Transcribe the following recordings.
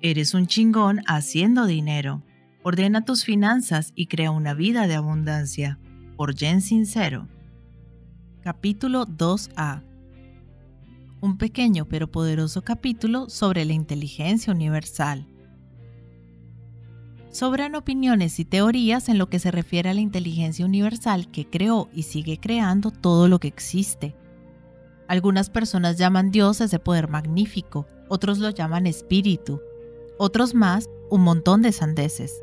Eres un chingón haciendo dinero. Ordena tus finanzas y crea una vida de abundancia. Por Jen Sincero. Capítulo 2A. Un pequeño pero poderoso capítulo sobre la inteligencia universal. Sobran opiniones y teorías en lo que se refiere a la inteligencia universal que creó y sigue creando todo lo que existe. Algunas personas llaman Dios ese poder magnífico, otros lo llaman espíritu, otros más un montón de sandeces.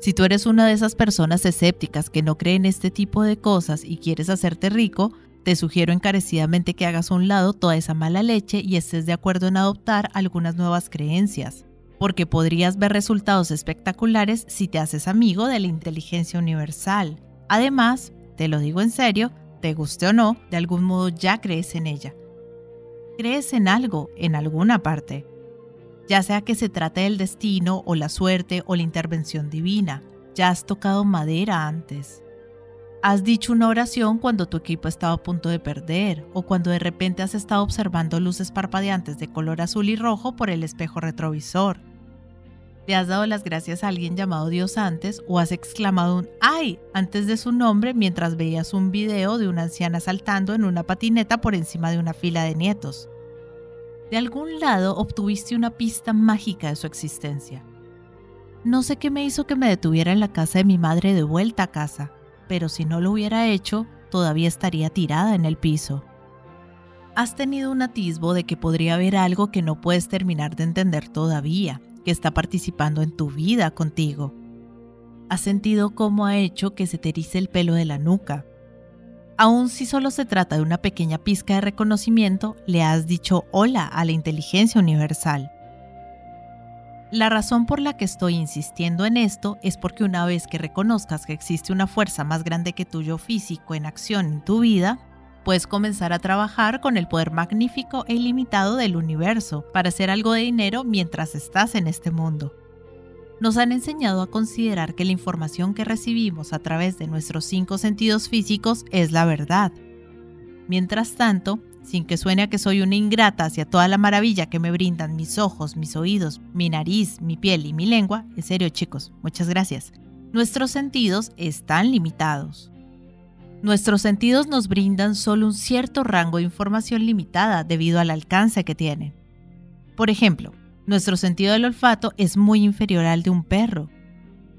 Si tú eres una de esas personas escépticas que no creen este tipo de cosas y quieres hacerte rico, te sugiero encarecidamente que hagas a un lado toda esa mala leche y estés de acuerdo en adoptar algunas nuevas creencias, porque podrías ver resultados espectaculares si te haces amigo de la inteligencia universal. Además, te lo digo en serio, te guste o no, de algún modo ya crees en ella. Crees en algo, en alguna parte ya sea que se trate del destino o la suerte o la intervención divina. Ya has tocado madera antes. Has dicho una oración cuando tu equipo estaba a punto de perder o cuando de repente has estado observando luces parpadeantes de color azul y rojo por el espejo retrovisor. ¿Le has dado las gracias a alguien llamado Dios antes o has exclamado un ¡ay! antes de su nombre mientras veías un video de una anciana saltando en una patineta por encima de una fila de nietos? De algún lado obtuviste una pista mágica de su existencia. No sé qué me hizo que me detuviera en la casa de mi madre de vuelta a casa, pero si no lo hubiera hecho, todavía estaría tirada en el piso. Has tenido un atisbo de que podría haber algo que no puedes terminar de entender todavía, que está participando en tu vida contigo. Has sentido cómo ha hecho que se te erice el pelo de la nuca, Aun si solo se trata de una pequeña pizca de reconocimiento, le has dicho hola a la inteligencia universal. La razón por la que estoy insistiendo en esto es porque una vez que reconozcas que existe una fuerza más grande que tuyo físico en acción en tu vida, puedes comenzar a trabajar con el poder magnífico e ilimitado del universo para hacer algo de dinero mientras estás en este mundo nos han enseñado a considerar que la información que recibimos a través de nuestros cinco sentidos físicos es la verdad. Mientras tanto, sin que suene a que soy una ingrata hacia toda la maravilla que me brindan mis ojos, mis oídos, mi nariz, mi piel y mi lengua, en serio chicos, muchas gracias, nuestros sentidos están limitados. Nuestros sentidos nos brindan solo un cierto rango de información limitada debido al alcance que tienen. Por ejemplo, nuestro sentido del olfato es muy inferior al de un perro.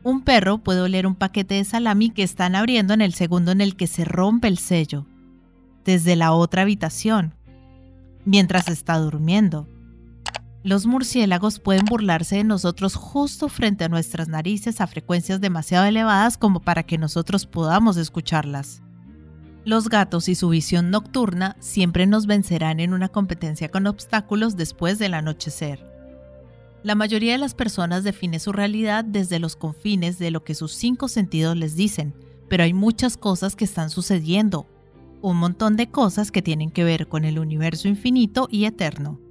Un perro puede oler un paquete de salami que están abriendo en el segundo en el que se rompe el sello, desde la otra habitación, mientras está durmiendo. Los murciélagos pueden burlarse de nosotros justo frente a nuestras narices a frecuencias demasiado elevadas como para que nosotros podamos escucharlas. Los gatos y su visión nocturna siempre nos vencerán en una competencia con obstáculos después del anochecer. La mayoría de las personas define su realidad desde los confines de lo que sus cinco sentidos les dicen, pero hay muchas cosas que están sucediendo, un montón de cosas que tienen que ver con el universo infinito y eterno.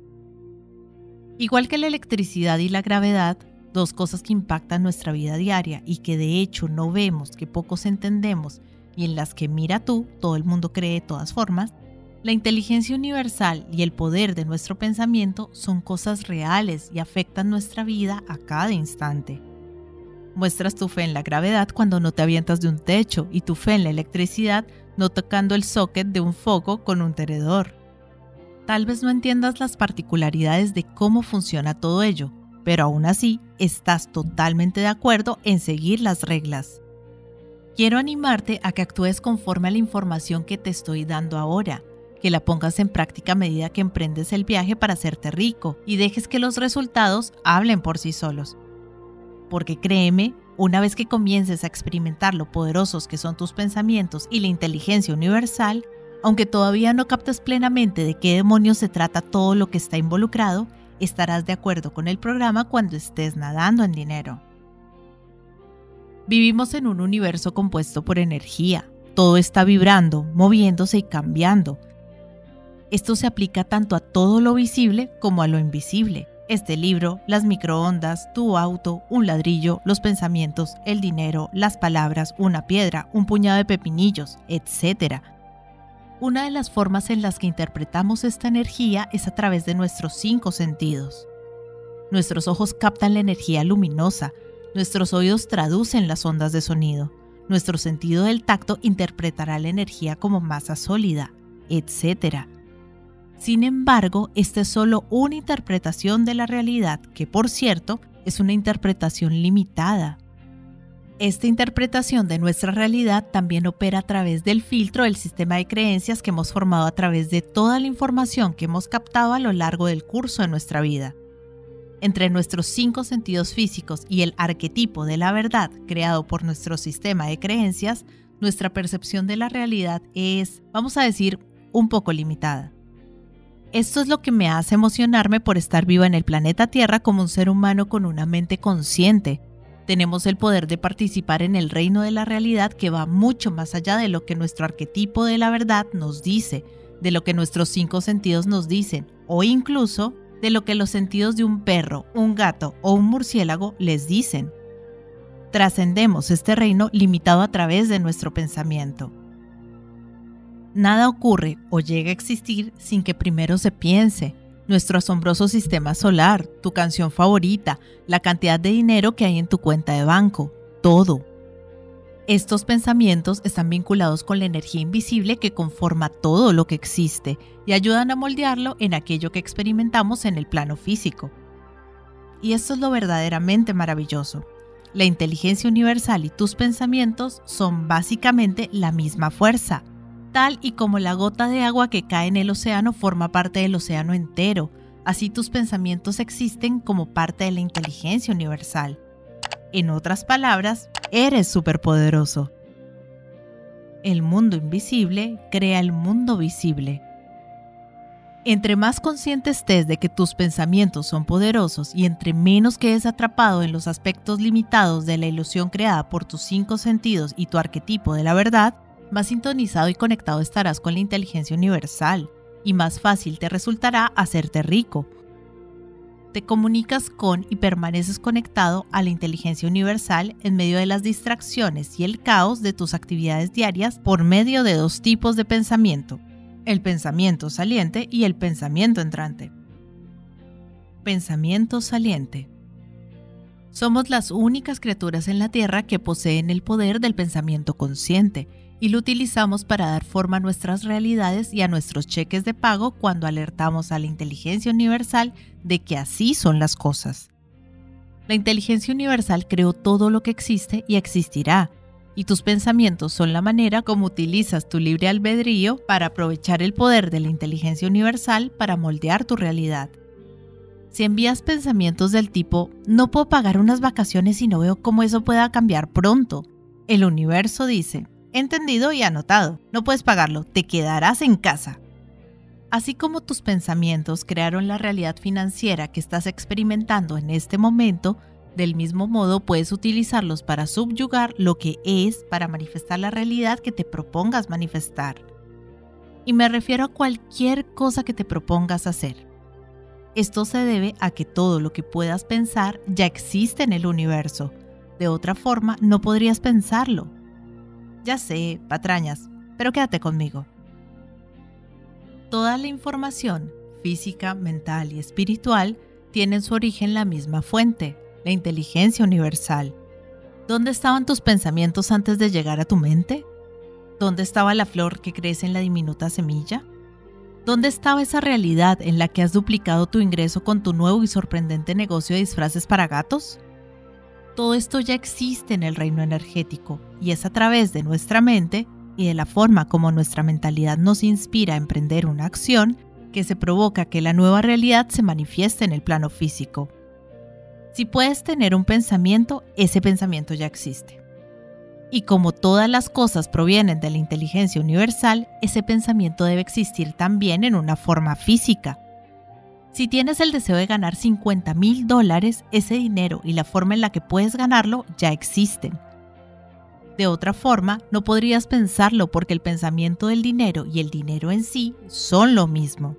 Igual que la electricidad y la gravedad, dos cosas que impactan nuestra vida diaria y que de hecho no vemos, que pocos entendemos y en las que mira tú, todo el mundo cree de todas formas, la inteligencia universal y el poder de nuestro pensamiento son cosas reales y afectan nuestra vida a cada instante. Muestras tu fe en la gravedad cuando no te avientas de un techo y tu fe en la electricidad no tocando el socket de un foco con un tenedor. Tal vez no entiendas las particularidades de cómo funciona todo ello, pero aún así estás totalmente de acuerdo en seguir las reglas. Quiero animarte a que actúes conforme a la información que te estoy dando ahora que la pongas en práctica a medida que emprendes el viaje para hacerte rico y dejes que los resultados hablen por sí solos. Porque créeme, una vez que comiences a experimentar lo poderosos que son tus pensamientos y la inteligencia universal, aunque todavía no captes plenamente de qué demonios se trata todo lo que está involucrado, estarás de acuerdo con el programa cuando estés nadando en dinero. Vivimos en un universo compuesto por energía. Todo está vibrando, moviéndose y cambiando. Esto se aplica tanto a todo lo visible como a lo invisible. Este libro, las microondas, tu auto, un ladrillo, los pensamientos, el dinero, las palabras, una piedra, un puñado de pepinillos, etc. Una de las formas en las que interpretamos esta energía es a través de nuestros cinco sentidos. Nuestros ojos captan la energía luminosa, nuestros oídos traducen las ondas de sonido, nuestro sentido del tacto interpretará la energía como masa sólida, etc. Sin embargo, esta es solo una interpretación de la realidad que, por cierto, es una interpretación limitada. Esta interpretación de nuestra realidad también opera a través del filtro del sistema de creencias que hemos formado a través de toda la información que hemos captado a lo largo del curso de nuestra vida entre nuestros cinco sentidos físicos y el arquetipo de la verdad creado por nuestro sistema de creencias, nuestra percepción de la realidad es, vamos a decir, un poco limitada. Esto es lo que me hace emocionarme por estar viva en el planeta Tierra como un ser humano con una mente consciente. Tenemos el poder de participar en el reino de la realidad que va mucho más allá de lo que nuestro arquetipo de la verdad nos dice, de lo que nuestros cinco sentidos nos dicen, o incluso de lo que los sentidos de un perro, un gato o un murciélago les dicen. Trascendemos este reino limitado a través de nuestro pensamiento. Nada ocurre o llega a existir sin que primero se piense. Nuestro asombroso sistema solar, tu canción favorita, la cantidad de dinero que hay en tu cuenta de banco, todo. Estos pensamientos están vinculados con la energía invisible que conforma todo lo que existe y ayudan a moldearlo en aquello que experimentamos en el plano físico. Y esto es lo verdaderamente maravilloso. La inteligencia universal y tus pensamientos son básicamente la misma fuerza, tal y como la gota de agua que cae en el océano forma parte del océano entero, así tus pensamientos existen como parte de la inteligencia universal. En otras palabras, eres superpoderoso. El mundo invisible crea el mundo visible. Entre más consciente estés de que tus pensamientos son poderosos y entre menos quedes atrapado en los aspectos limitados de la ilusión creada por tus cinco sentidos y tu arquetipo de la verdad, más sintonizado y conectado estarás con la inteligencia universal y más fácil te resultará hacerte rico, te comunicas con y permaneces conectado a la inteligencia universal en medio de las distracciones y el caos de tus actividades diarias por medio de dos tipos de pensamiento, el pensamiento saliente y el pensamiento entrante. Pensamiento saliente. Somos las únicas criaturas en la Tierra que poseen el poder del pensamiento consciente y lo utilizamos para dar forma a nuestras realidades y a nuestros cheques de pago cuando alertamos a la inteligencia universal de que así son las cosas. La inteligencia universal creó todo lo que existe y existirá, y tus pensamientos son la manera como utilizas tu libre albedrío para aprovechar el poder de la inteligencia universal para moldear tu realidad. Si envías pensamientos del tipo, no puedo pagar unas vacaciones y no veo cómo eso pueda cambiar pronto, el universo dice, Entendido y anotado. No puedes pagarlo, te quedarás en casa. Así como tus pensamientos crearon la realidad financiera que estás experimentando en este momento, del mismo modo puedes utilizarlos para subyugar lo que es para manifestar la realidad que te propongas manifestar. Y me refiero a cualquier cosa que te propongas hacer. Esto se debe a que todo lo que puedas pensar ya existe en el universo. De otra forma, no podrías pensarlo. Ya sé, patrañas, pero quédate conmigo. Toda la información, física, mental y espiritual, tiene su origen la misma fuente, la inteligencia universal. ¿Dónde estaban tus pensamientos antes de llegar a tu mente? ¿Dónde estaba la flor que crece en la diminuta semilla? ¿Dónde estaba esa realidad en la que has duplicado tu ingreso con tu nuevo y sorprendente negocio de disfraces para gatos? Todo esto ya existe en el reino energético y es a través de nuestra mente y de la forma como nuestra mentalidad nos inspira a emprender una acción que se provoca que la nueva realidad se manifieste en el plano físico. Si puedes tener un pensamiento, ese pensamiento ya existe. Y como todas las cosas provienen de la inteligencia universal, ese pensamiento debe existir también en una forma física, si tienes el deseo de ganar 50 mil dólares, ese dinero y la forma en la que puedes ganarlo ya existen. De otra forma, no podrías pensarlo porque el pensamiento del dinero y el dinero en sí son lo mismo.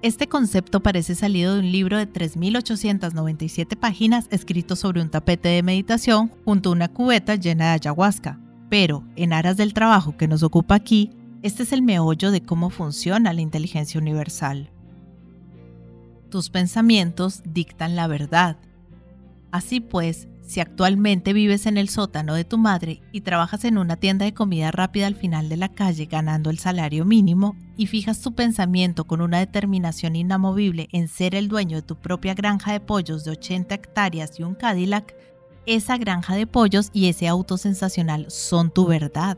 Este concepto parece salido de un libro de 3.897 páginas escrito sobre un tapete de meditación junto a una cubeta llena de ayahuasca. Pero, en aras del trabajo que nos ocupa aquí, este es el meollo de cómo funciona la inteligencia universal. Tus pensamientos dictan la verdad. Así pues, si actualmente vives en el sótano de tu madre y trabajas en una tienda de comida rápida al final de la calle ganando el salario mínimo y fijas tu pensamiento con una determinación inamovible en ser el dueño de tu propia granja de pollos de 80 hectáreas y un Cadillac, esa granja de pollos y ese auto sensacional son tu verdad.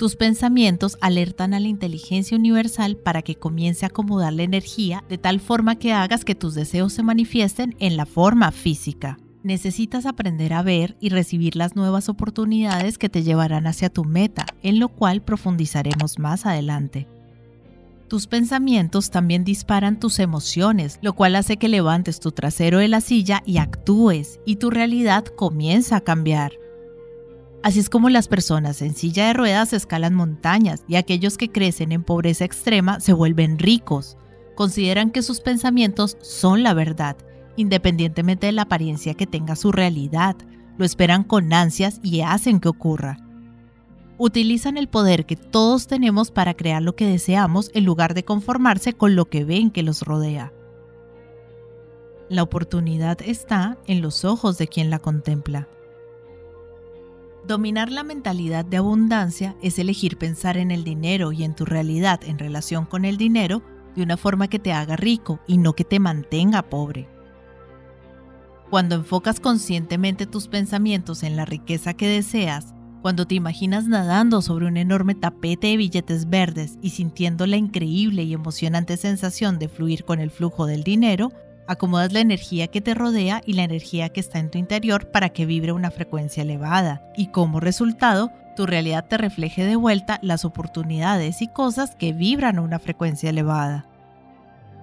Tus pensamientos alertan a la inteligencia universal para que comience a acomodar la energía de tal forma que hagas que tus deseos se manifiesten en la forma física. Necesitas aprender a ver y recibir las nuevas oportunidades que te llevarán hacia tu meta, en lo cual profundizaremos más adelante. Tus pensamientos también disparan tus emociones, lo cual hace que levantes tu trasero de la silla y actúes, y tu realidad comienza a cambiar. Así es como las personas en silla de ruedas escalan montañas y aquellos que crecen en pobreza extrema se vuelven ricos. Consideran que sus pensamientos son la verdad, independientemente de la apariencia que tenga su realidad. Lo esperan con ansias y hacen que ocurra. Utilizan el poder que todos tenemos para crear lo que deseamos en lugar de conformarse con lo que ven que los rodea. La oportunidad está en los ojos de quien la contempla. Dominar la mentalidad de abundancia es elegir pensar en el dinero y en tu realidad en relación con el dinero de una forma que te haga rico y no que te mantenga pobre. Cuando enfocas conscientemente tus pensamientos en la riqueza que deseas, cuando te imaginas nadando sobre un enorme tapete de billetes verdes y sintiendo la increíble y emocionante sensación de fluir con el flujo del dinero, Acomodas la energía que te rodea y la energía que está en tu interior para que vibre una frecuencia elevada y como resultado tu realidad te refleje de vuelta las oportunidades y cosas que vibran a una frecuencia elevada.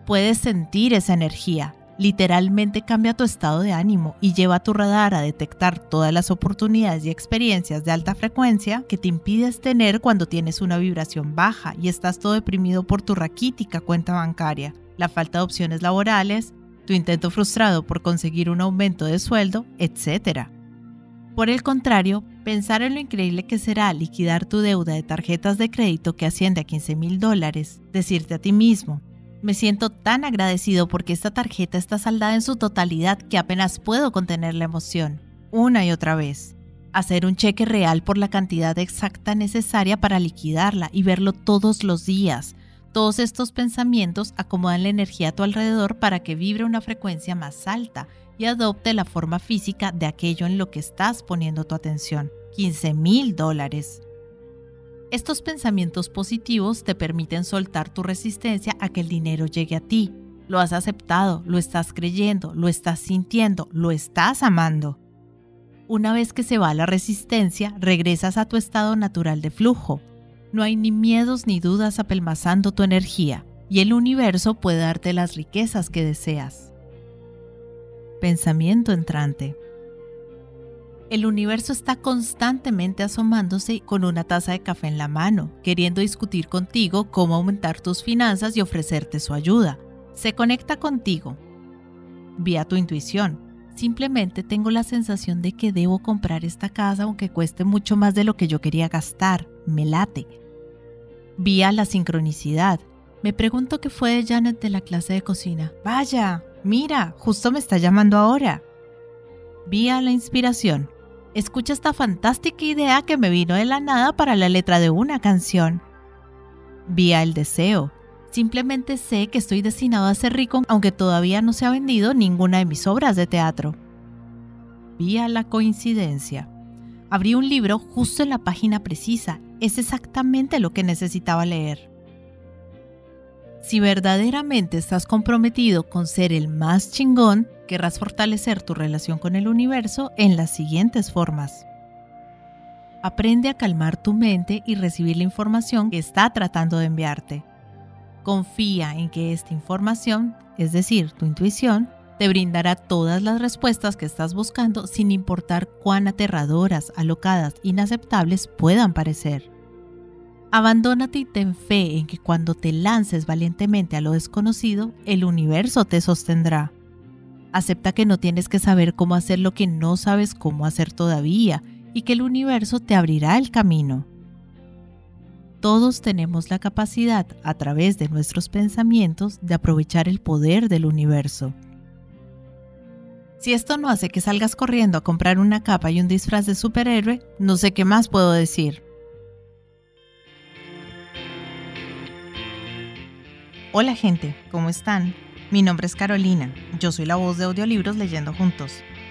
Puedes sentir esa energía, literalmente cambia tu estado de ánimo y lleva a tu radar a detectar todas las oportunidades y experiencias de alta frecuencia que te impides tener cuando tienes una vibración baja y estás todo deprimido por tu raquítica cuenta bancaria, la falta de opciones laborales, tu intento frustrado por conseguir un aumento de sueldo, etc. Por el contrario, pensar en lo increíble que será liquidar tu deuda de tarjetas de crédito que asciende a 15 mil dólares, decirte a ti mismo, me siento tan agradecido porque esta tarjeta está saldada en su totalidad que apenas puedo contener la emoción, una y otra vez. Hacer un cheque real por la cantidad exacta necesaria para liquidarla y verlo todos los días, todos estos pensamientos acomodan la energía a tu alrededor para que vibre una frecuencia más alta y adopte la forma física de aquello en lo que estás poniendo tu atención. 15 mil dólares. Estos pensamientos positivos te permiten soltar tu resistencia a que el dinero llegue a ti. Lo has aceptado, lo estás creyendo, lo estás sintiendo, lo estás amando. Una vez que se va la resistencia, regresas a tu estado natural de flujo, no hay ni miedos ni dudas apelmazando tu energía, y el universo puede darte las riquezas que deseas. Pensamiento entrante. El universo está constantemente asomándose con una taza de café en la mano, queriendo discutir contigo cómo aumentar tus finanzas y ofrecerte su ayuda. Se conecta contigo vía tu intuición. Simplemente tengo la sensación de que debo comprar esta casa aunque cueste mucho más de lo que yo quería gastar me late. Vía la sincronicidad. Me pregunto qué fue de Janet de la clase de cocina. Vaya, mira, justo me está llamando ahora. Vía la inspiración. Escucha esta fantástica idea que me vino de la nada para la letra de una canción. Vía el deseo. Simplemente sé que estoy destinado a ser rico aunque todavía no se ha vendido ninguna de mis obras de teatro. Vía la coincidencia. Abrí un libro justo en la página precisa es exactamente lo que necesitaba leer. Si verdaderamente estás comprometido con ser el más chingón, querrás fortalecer tu relación con el universo en las siguientes formas. Aprende a calmar tu mente y recibir la información que está tratando de enviarte. Confía en que esta información, es decir, tu intuición, te brindará todas las respuestas que estás buscando sin importar cuán aterradoras, alocadas, inaceptables puedan parecer. Abandónate y ten fe en que cuando te lances valientemente a lo desconocido, el universo te sostendrá. Acepta que no tienes que saber cómo hacer lo que no sabes cómo hacer todavía y que el universo te abrirá el camino. Todos tenemos la capacidad, a través de nuestros pensamientos, de aprovechar el poder del universo. Si esto no hace que salgas corriendo a comprar una capa y un disfraz de superhéroe, no sé qué más puedo decir. Hola gente, ¿cómo están? Mi nombre es Carolina, yo soy la voz de audiolibros leyendo juntos.